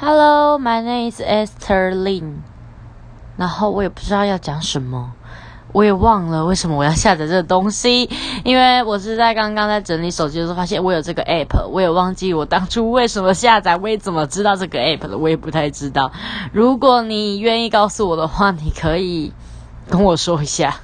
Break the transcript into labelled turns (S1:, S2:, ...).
S1: Hello, my name is Esther Lin。然后我也不知道要讲什么，我也忘了为什么我要下载这个东西，因为我是在刚刚在整理手机的时候发现我有这个 app，我也忘记我当初为什么下载，我也怎么知道这个 app 的，我也不太知道。如果你愿意告诉我的话，你可以跟我说一下。